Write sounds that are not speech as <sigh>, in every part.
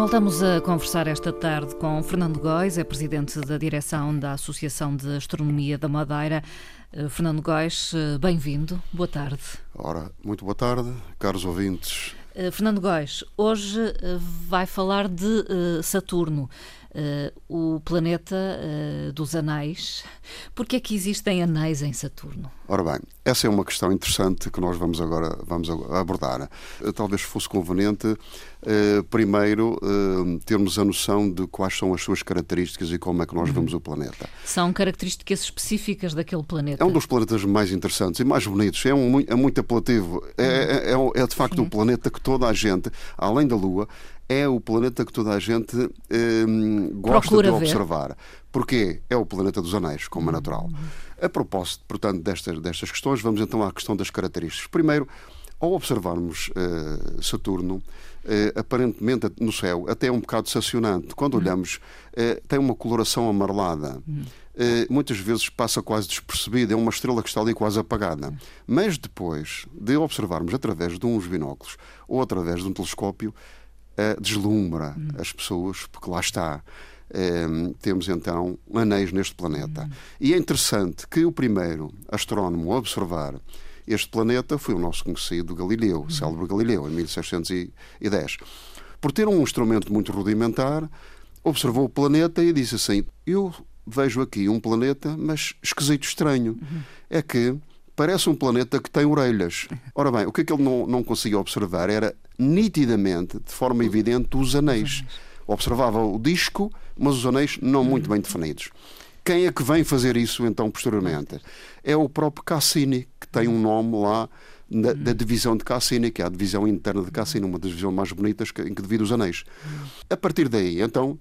Voltamos a conversar esta tarde com Fernando Góis, é presidente da direção da Associação de Astronomia da Madeira. Eh, Fernando Góis, eh, bem-vindo, boa tarde. Ora, muito boa tarde, caros ouvintes. Uh, Fernando Góis, hoje vai falar de Saturno. Uh, o planeta uh, dos anéis. Por que é que existem anéis em Saturno? Ora bem, essa é uma questão interessante que nós vamos agora vamos abordar. Uh, talvez fosse conveniente, primeiro, termos a noção de quais são as suas características e como é que nós uhum. vemos o planeta. São características específicas daquele planeta? É um dos planetas mais interessantes e mais bonitos. É, um, é muito apelativo. É, é, é, é de facto Sim. um planeta que toda a gente, além da Lua, é o planeta que toda a gente hum, gosta Procura de observar. Ver. Porquê? É o planeta dos anéis, como é natural. A propósito, portanto, destas, destas questões, vamos então à questão das características. Primeiro, ao observarmos uh, Saturno, uh, aparentemente no céu, até é um bocado decepcionante. Quando uhum. olhamos, uh, tem uma coloração amarelada. Uhum. muitas vezes passa quase despercebida, é uma estrela que está ali quase apagada. Mas depois de observarmos através de uns binóculos ou através de um telescópio, deslumbra as pessoas, porque lá está. Um, temos então anéis neste planeta. E é interessante que o primeiro astrónomo a observar este planeta foi o nosso conhecido Galileu, uhum. célebre Galileu, em 1610. Por ter um instrumento muito rudimentar, observou o planeta e disse assim: Eu vejo aqui um planeta, mas esquisito, estranho. É que parece um planeta que tem orelhas. Ora bem, o que é que ele não, não conseguia observar era nitidamente, de forma evidente, os anéis. Observava o disco, mas os anéis não muito bem definidos. Quem é que vem fazer isso então posteriormente? É o próprio Cassini, que tem um nome lá da, da, divisão de Cassini, que é a divisão interna de Cassini, uma das divisões mais bonitas em que divide os anéis. A partir daí, então,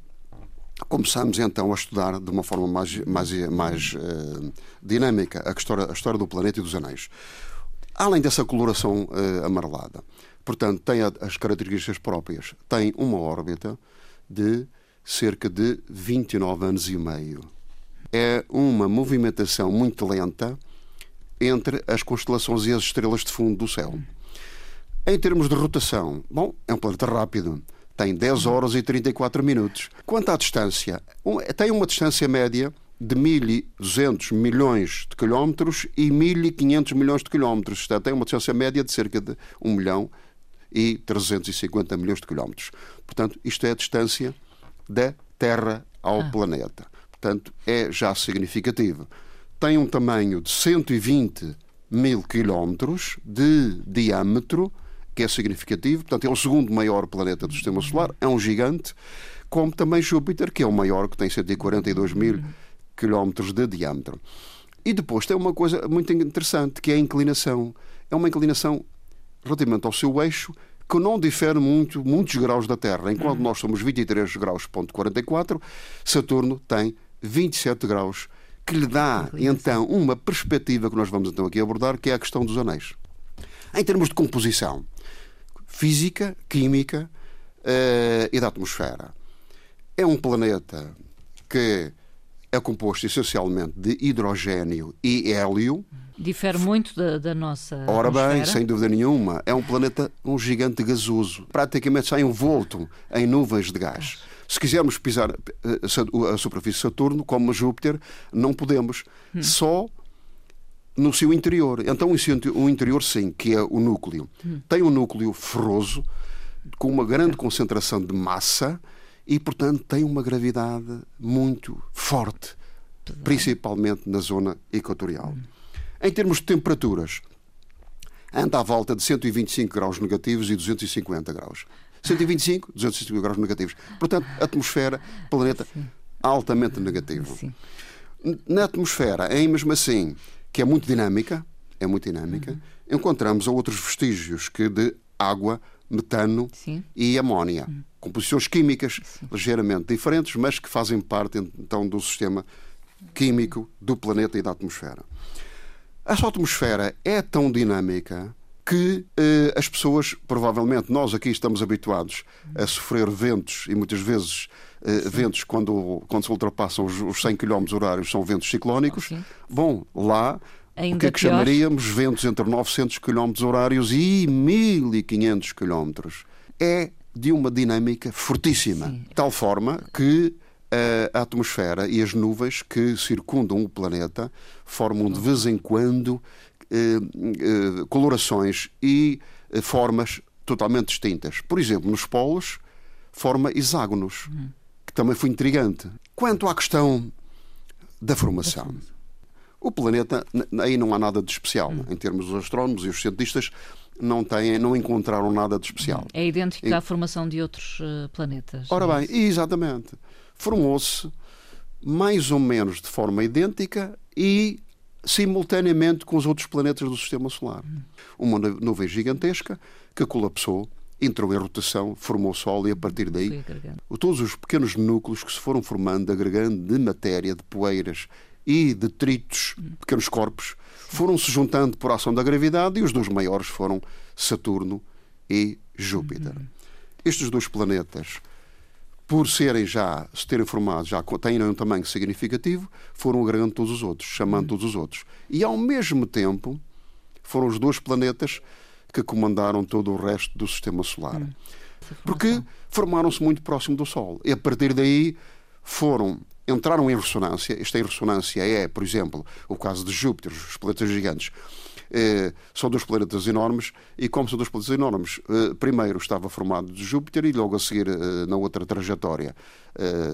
começamos então a estudar de uma forma mais, mais, mais uh, dinâmica a história, a história do planeta e dos anéis. Além dessa coloração uh, amarelada, portanto, tem as características próprias. Tem uma órbita de cerca de 29 anos e meio. É uma movimentação muito lenta entre as constelações e as estrelas de fundo do céu. Em termos de rotação, bom, é um planeta rápido tem 10 horas e 34 minutos. Quanto à distância, tem uma distância média de 1.200 milhões de quilómetros e 1.500 milhões de quilómetros. Portanto, tem uma distância média de cerca de 1 milhão e 350 milhões de quilómetros. Portanto, isto é a distância da Terra ao ah. planeta. Portanto, é já significativo. Tem um tamanho de 120 mil quilómetros de diâmetro que é significativo. Portanto, é o segundo maior planeta do Sistema Solar, é um gigante, como também Júpiter, que é o maior, que tem 142 mil quilómetros de diâmetro. E depois tem uma coisa muito interessante, que é a inclinação. É uma inclinação relativamente ao seu eixo, que não difere muito, muitos graus da Terra. Enquanto nós somos 23 graus, ponto 44, Saturno tem 27 graus, que lhe dá, então, uma perspectiva que nós vamos então aqui abordar, que é a questão dos anéis. Em termos de composição, física, química uh, e da atmosfera. É um planeta que é composto essencialmente de hidrogênio e hélio. Difere muito da, da nossa. Ora bem, sem dúvida nenhuma, é um planeta, um gigante gasoso. Praticamente sai envolto em nuvens de gás. Se quisermos pisar eh, a superfície de Saturno, como Júpiter, não podemos. Hum. Só no seu interior. Então, o interior, sim, que é o núcleo. Hum. Tem um núcleo ferroso, com uma grande concentração de massa e, portanto, tem uma gravidade muito forte, principalmente na zona equatorial. Hum. Em termos de temperaturas, anda à volta de 125 graus negativos e 250 graus. 125, 250 graus negativos. Portanto, atmosfera, planeta altamente negativo. Na atmosfera, é mesmo assim, que é muito dinâmica, é muito dinâmica, uhum. encontramos outros vestígios que de água, metano Sim. e amónia. Uhum. Composições químicas Sim. ligeiramente diferentes, mas que fazem parte então do sistema químico do planeta e da atmosfera. A sua atmosfera é tão dinâmica que eh, as pessoas, provavelmente, nós aqui estamos habituados a sofrer ventos e muitas vezes eh, ventos quando, quando se ultrapassam os, os 100 km horários são ventos ciclónicos. Bom, lá Ainda o que é que pior. chamaríamos ventos entre 900 km horários e 1500 km. É de uma dinâmica fortíssima, Sim. de tal forma que eh, a atmosfera e as nuvens que circundam o planeta formam de vez em quando colorações e eh, formas totalmente distintas. Por exemplo, nos polos, forma hexágonos, que também foi intrigante. Quanto à questão da formação, o planeta, aí não há nada de especial. Uhum. Em termos dos astrónomos e os cientistas, não, têm, não encontraram nada de especial. É idêntico e... à formação de outros planetas. Ora é bem, exatamente. Formou-se mais ou menos de forma idêntica e simultaneamente com os outros planetas do Sistema Solar. Uma nuvem gigantesca que colapsou, entrou em rotação, formou o Sol e a partir daí todos os pequenos núcleos que se foram formando, agregando de matéria, de poeiras e detritos, pequenos corpos, foram se juntando por ação da gravidade e os dois maiores foram Saturno e Júpiter. Uhum. Estes dois planetas por serem já, se terem formado, já têm um tamanho significativo, foram agregando todos os outros, chamando todos os outros. E ao mesmo tempo, foram os dois planetas que comandaram todo o resto do sistema solar. Uhum. Porque formaram-se muito próximo do Sol. E a partir daí foram entraram em ressonância. Esta em ressonância é, por exemplo, o caso de Júpiter, os planetas gigantes. Eh, são dois planetas enormes e como são dois planetas enormes, eh, primeiro estava formado de Júpiter e logo a seguir eh, na outra trajetória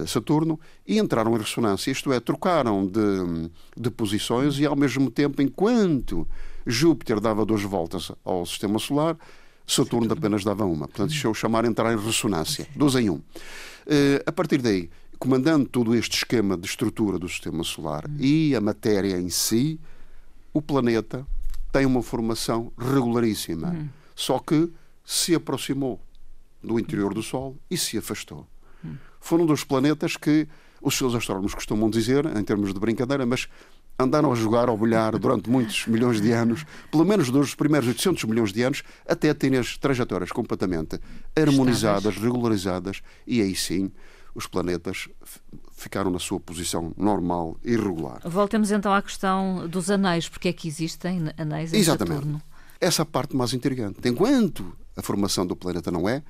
Saturno e entraram em ressonância, isto é, trocaram de, de posições e ao mesmo tempo, enquanto Júpiter dava duas voltas ao Sistema Solar, Saturno apenas dava uma. Portanto, isto é chamar entrar em ressonância. Dois em um. A partir daí, comandando todo este esquema de estrutura do Sistema Solar e a matéria em si, o planeta tem uma formação regularíssima. Uhum. Só que se aproximou do interior do Sol e se afastou. Uhum. Foram dos planetas que os seus astrónomos costumam dizer, em termos de brincadeira, mas andaram a jogar ao bilhar durante muitos milhões de anos, pelo menos dos primeiros 800 milhões de anos, até terem as trajetórias completamente harmonizadas, regularizadas, e aí sim os planetas ficaram na sua posição normal e regular. Voltemos então à questão dos anéis. Porque é que existem anéis em Exatamente. Saturno? Essa é a parte mais intrigante. Enquanto a formação do planeta não é,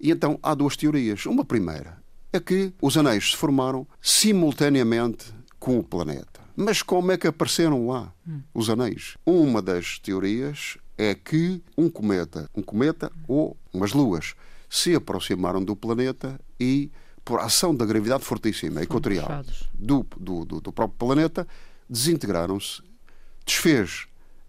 e então há duas teorias. Uma primeira é que os anéis se formaram simultaneamente com o planeta. Mas como é que apareceram lá hum. os anéis? Uma das teorias é que um cometa, um cometa ou umas luas se aproximaram do planeta e por ação da gravidade fortíssima equatorial do, do, do, do próprio planeta, desintegraram-se, desfez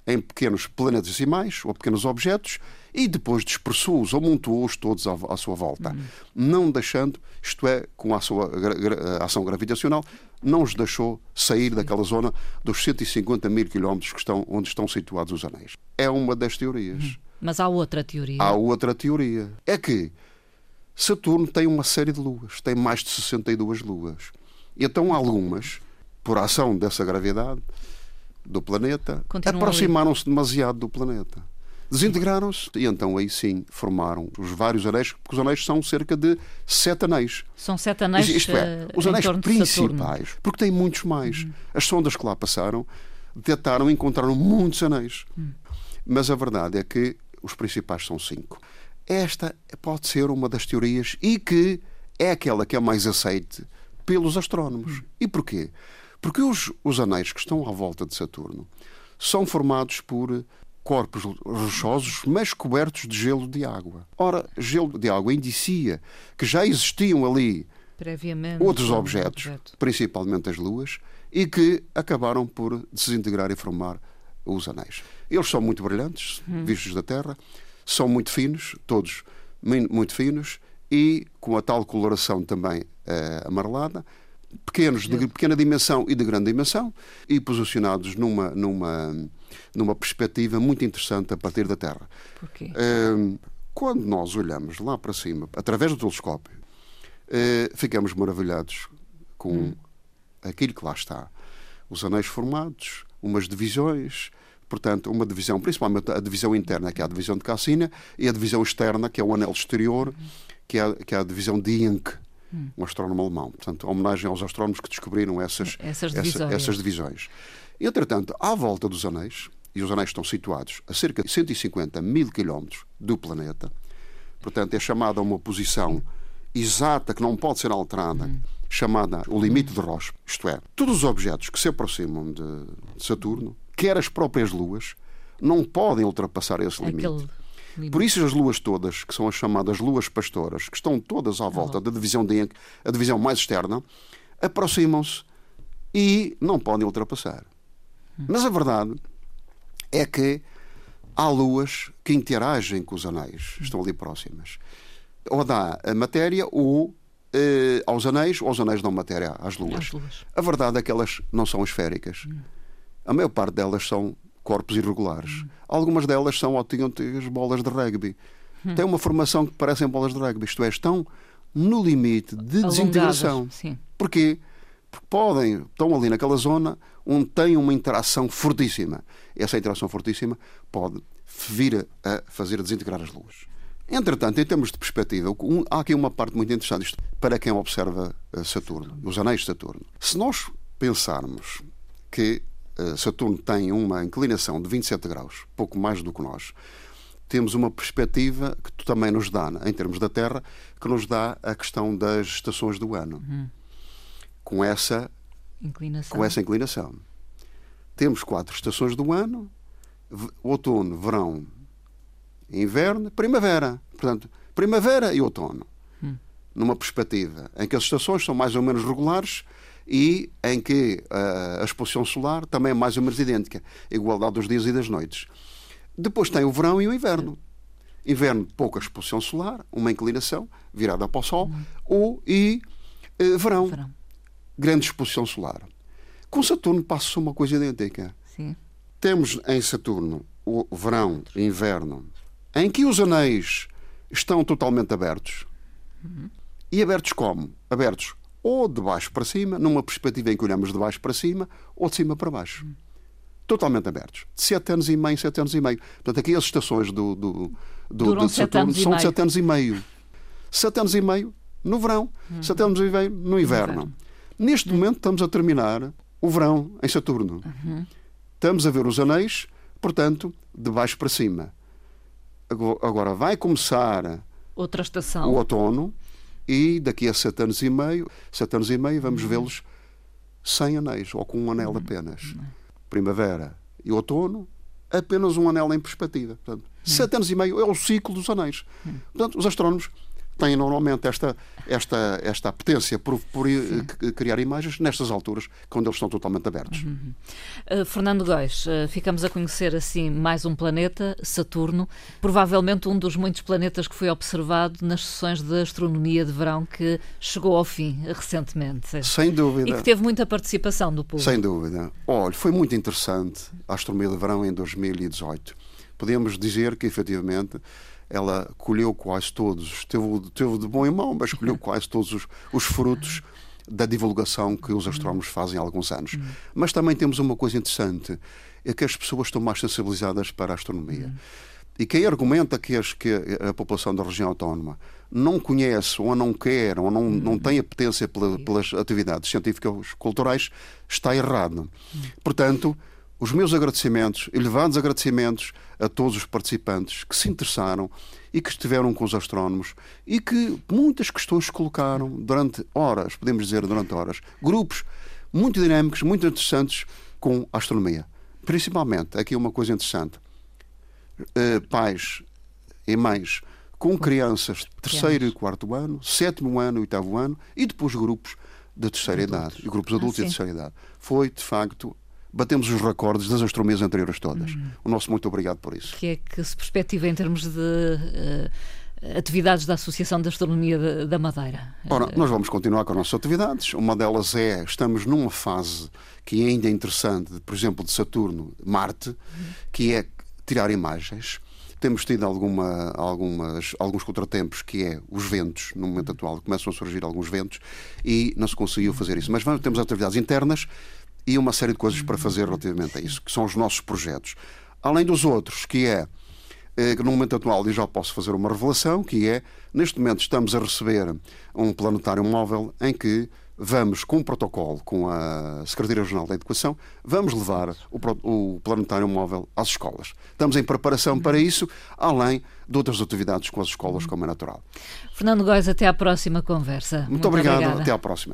em pequenos planetesimais ou pequenos objetos e depois dispersou-os ou montou-os todos à, à, sua volta, uhum. não deixando, isto é, com a sua ação gravitacional, não os deixou sair daquela zona dos 150 mil quilómetros que estão, onde estão situados os anéis. É uma das teorias. Uhum. Mas há outra teoria. Há outra teoria. É que Saturno tem uma série de luas, tem mais de 62 luas. E então algumas, por ação dessa gravidade do planeta, aproximaram-se demasiado do planeta. Desintegraram-se e então aí sim formaram os vários anéis, porque os anéis são cerca de sete anéis. São sete anéis. Isto é, os anéis principais, porque tem muitos mais. Uhum. As sondas que lá passaram detectaram e encontraram muitos anéis. Uhum. Mas a verdade é que os principais são cinco. Esta pode ser uma das teorias e que é aquela que é mais aceite pelos astrónomos. E porquê? Porque os, os anéis que estão à volta de Saturno são formados por corpos rochosos, mas cobertos de gelo de água. Ora, gelo de água indicia que já existiam ali outros objetos, objeto. principalmente as luas, e que acabaram por desintegrar e formar os anéis. Eles são muito brilhantes, hum. vistos da Terra, são muito finos, todos muito finos, e com a tal coloração também uh, amarelada, pequenos, de pequena dimensão e de grande dimensão, e posicionados numa, numa, numa perspectiva muito interessante a partir da Terra. Porquê? Uh, quando nós olhamos lá para cima, através do telescópio, uh, ficamos maravilhados com hum. aquilo que lá está. Os anéis formados, umas divisões, portanto, uma divisão, principalmente a divisão interna, que é a divisão de Cassina, e a divisão externa, que é o anel exterior, que é, que é a divisão de Inc, um astrónomo alemão. Portanto, homenagem aos astrónomos que descobriram essas, essas divisões. Essa, essas divisões. Entretanto, à volta dos anéis, e os anéis estão situados a cerca de 150 mil quilómetros do planeta, portanto, é chamada uma posição exata que não pode ser alterada. Hum chamada o limite de Roche, isto é, todos os objetos que se aproximam de Saturno, quer as próprias luas, não podem ultrapassar esse limite. Por isso as luas todas, que são as chamadas luas pastoras, que estão todas à volta da divisão de Encke, a divisão mais externa, aproximam-se e não podem ultrapassar. Mas a verdade é que há luas que interagem com os anéis, estão ali próximas. Ou dá a matéria ou eh, aos anéis, ou aos anéis dão matéria às luas. luas. A verdade é que elas não são esféricas. Hum. A maior parte delas são corpos irregulares. Hum. Algumas delas são autênticas bolas de rugby. Hum. Têm uma formação que parecem bolas de rugby, isto é, estão no limite de Alongadas, desintegração. Sim. Porquê? Porque podem, estão ali naquela zona onde têm uma interação fortíssima. Essa interação fortíssima pode vir a fazer desintegrar as luas. Entretanto, em termos de perspectiva, há aqui uma parte muito interessante isto, para quem observa eh, Saturno, os anéis de Saturno. Se nós pensarmos que Saturno tem uma inclinação de 27 graus, pouco mais do que nós, temos uma perspectiva que também nos dá, em termos da Terra, que nos dá a questão das estações do ano. Uhum. Com, essa, inclinação. com essa inclinação. Temos quatro estações do ano: outono, verão, inverno, primavera. Portanto, primavera e outono. Hum. Numa perspectiva em que as estações são mais ou menos regulares e em que uh, a exposição solar também é mais ou menos idêntica, igualdade dos dias e das noites. Depois tem o verão e o inverno. Inverno, pouca exposição solar, uma inclinação virada para o Sol, hum. ou e uh, verão, verão, grande exposição solar. Com Saturno passa uma coisa idêntica. Sim. Temos em Saturno o verão, inverno, em que os anéis estão totalmente abertos. Uhum. E abertos como? Abertos ou de baixo para cima, numa perspectiva em que olhamos de baixo para cima, ou de cima para baixo. Uhum. Totalmente abertos. De 7 anos e meio, 7 anos e meio. Portanto, aqui as estações do, do, do, de Saturno são de 7 anos e meio. 7 anos e meio no verão, uhum. 7 anos e meio no inverno. Neste momento estamos a terminar o verão em Saturno. Uhum. Estamos a ver os anéis, portanto, de baixo para cima. Agora vai começar outra estação. O outono e daqui a sete anos e meio, sete anos e meio, vamos uhum. vê-los sem anéis ou com um anel uhum. apenas. Uhum. Primavera e outono, apenas um anel em perspectiva. Portanto, uhum. sete anos e meio é o ciclo dos anéis. Uhum. Portanto, os astrónomos têm normalmente esta, esta, esta apetência por, por criar imagens nestas alturas, quando eles estão totalmente abertos. Uhum. Uh, Fernando Góis, uh, ficamos a conhecer assim mais um planeta, Saturno, provavelmente um dos muitos planetas que foi observado nas sessões de astronomia de verão que chegou ao fim recentemente. Sem dúvida. E que teve muita participação do público. Sem dúvida. Olha, foi muito interessante a astronomia de verão em 2018. Podemos dizer que, efetivamente, ela colheu quase todos, teve, teve de bom em mão, mas colheu <laughs> quase todos os, os frutos da divulgação que os astrónomos fazem há alguns anos. Mas também temos uma coisa interessante, é que as pessoas estão mais sensibilizadas para a astronomia. E quem argumenta que, as, que a população da região autónoma não conhece ou não quer ou não, não tem apetência pela, pelas atividades científicas culturais está errado. Portanto, os meus agradecimentos, elevados agradecimentos a todos os participantes que se interessaram e que estiveram com os astrónomos e que muitas questões colocaram durante horas, podemos dizer durante horas. Grupos muito dinâmicos, muito interessantes com a astronomia. Principalmente, aqui uma coisa interessante: uh, pais e mães com crianças de terceiro e quarto ano, sétimo ano e oitavo ano e depois grupos de terceira idade, grupos adultos ah, e de terceira idade. Foi, de facto, batemos os recordes das astronomias anteriores todas. Uhum. O nosso muito obrigado por isso. O que é que se perspectiva em termos de uh, atividades da Associação de Astronomia da Madeira? Ora, nós vamos continuar com as nossas atividades. Uma delas é, estamos numa fase que ainda é interessante, por exemplo, de Saturno, Marte, uhum. que é tirar imagens. Temos tido alguma, algumas, alguns contratempos, que é os ventos, no momento atual, começam a surgir alguns ventos e não se conseguiu fazer isso. Mas vamos, temos atividades internas e uma série de coisas para fazer relativamente a isso, que são os nossos projetos. Além dos outros, que é eh, no momento atual eu já posso fazer uma revelação, que é, neste momento estamos a receber um planetário móvel em que vamos, com um protocolo com a Secretaria-Regional da Educação, vamos levar o, o, planetário móvel às escolas. Estamos em preparação para isso, além de outras atividades com as escolas, como é natural. Fernando Góes, até à próxima conversa. Muito, Muito obrigado, obrigada. até à próxima.